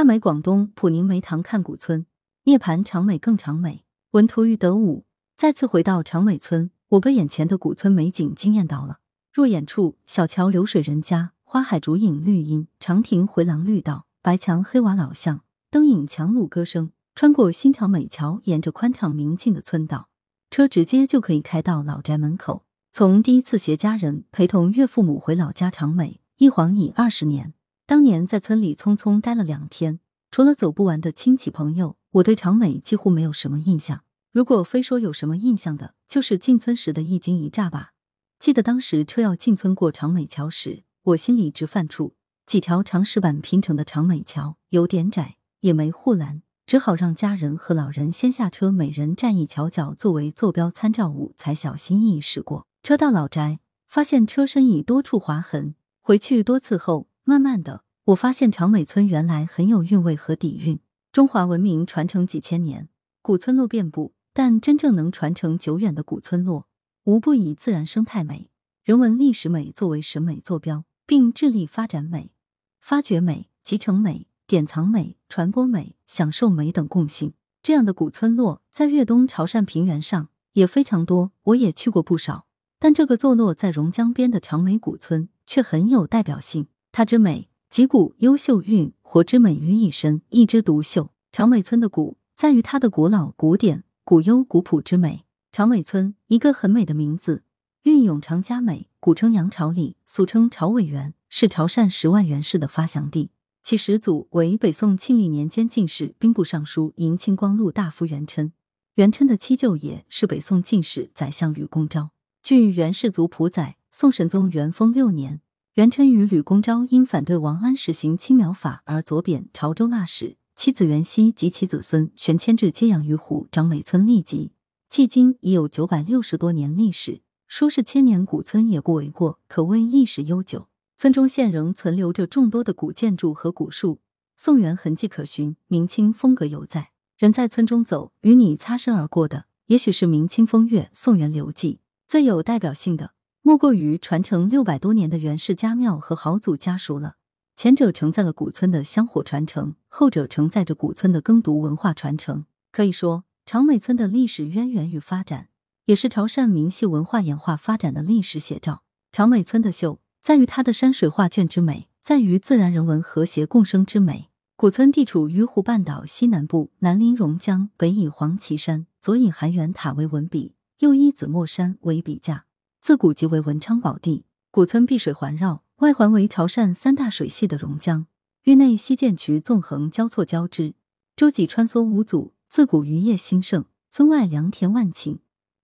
大美广东普宁梅塘看古村，涅盘长美更长美。文图于德武。再次回到长美村，我被眼前的古村美景惊艳到了。若眼处，小桥流水人家，花海竹影绿荫，长亭回廊绿道，白墙黑瓦老巷，灯影墙路歌声。穿过新长美桥，沿着宽敞明净的村道，车直接就可以开到老宅门口。从第一次携家人陪同岳父母回老家长美，一晃已二十年。当年在村里匆匆待了两天，除了走不完的亲戚朋友，我对长美几乎没有什么印象。如果非说有什么印象的，就是进村时的一惊一乍吧。记得当时车要进村过长美桥时，我心里直犯怵。几条长石板拼成的长美桥有点窄，也没护栏。只好让家人和老人先下车，每人站一桥角作为坐标参照物，才小心翼翼驶过。车到老宅，发现车身已多处划痕。回去多次后，慢慢的，我发现长美村原来很有韵味和底蕴。中华文明传承几千年，古村落遍布，但真正能传承久远的古村落，无不以自然生态美、人文历史美作为审美坐标，并致力发展美、发掘美、集成美。典藏美、传播美、享受美等共性，这样的古村落在粤东潮汕平原上也非常多，我也去过不少。但这个坐落在榕江边的长美古村却很有代表性，它之美集古优秀韵活之美于一身，一枝独秀。长美村的古在于它的古老、古典、古幽、古朴之美。长美村一个很美的名字，韵永长佳美，古称杨朝里，俗称朝尾园，是潮汕十万元氏的发祥地。其始祖为北宋庆历年间进士、兵部尚书、迎清光禄大夫元琛。元琛的七舅爷是北宋进士、宰相吕公昭。据元世祖谱载，宋神宗元丰六年，元琛与吕公昭因反对王安实行青苗法而左贬潮州腊史，妻子元熙及其子孙全迁至揭阳于湖长美村历籍，迄今已有九百六十多年历史，说是千年古村也不为过，可谓历史悠久。村中现仍存留着众多的古建筑和古树，宋元痕迹可寻，明清风格犹在。人在村中走，与你擦身而过的，也许是明清风月、宋元流迹。最有代表性的，莫过于传承六百多年的袁氏家庙和豪族家塾了。前者承载了古村的香火传承，后者承载着古村的耕读文化传承。可以说，长美村的历史渊源与发展，也是潮汕明系文化演化发展的历史写照。长美村的秀。在于它的山水画卷之美，在于自然人文和谐共生之美。古村地处鱼湖半岛西南部，南临榕江，北倚黄旗山，左以含元塔为文笔，右依紫墨山为笔架，自古即为文昌宝地。古村碧水环绕，外环为潮汕三大水系的榕江，域内西涧渠纵横交错交织，洲际穿梭无阻，自古渔业兴盛。村外良田万顷，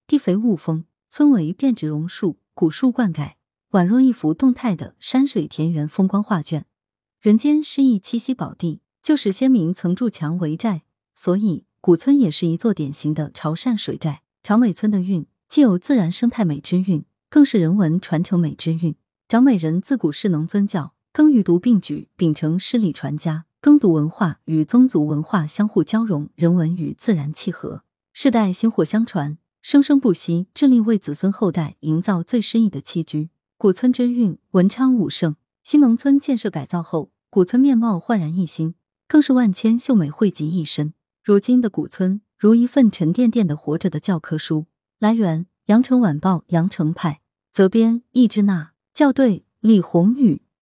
地肥物丰，村围遍植榕树，古树灌溉。宛若一幅动态的山水田园风光画卷，人间诗意栖息宝地。旧时先民曾筑墙为寨，所以古村也是一座典型的潮汕水寨。长尾村的韵，既有自然生态美之韵，更是人文传承美之韵。长美人自古是农尊教，耕与读并举，秉承诗礼传家，耕读文化与宗族文化相互交融，人文与自然契合，世代薪火相传，生生不息，致力为子孙后代营造最诗意的栖居。古村之韵，文昌武圣。新农村建设改造后，古村面貌焕然一新，更是万千秀美汇集一身。如今的古村，如一份沉甸甸的活着的教科书。来源：羊城晚报羊城派，责编：易之娜，校对：李红宇。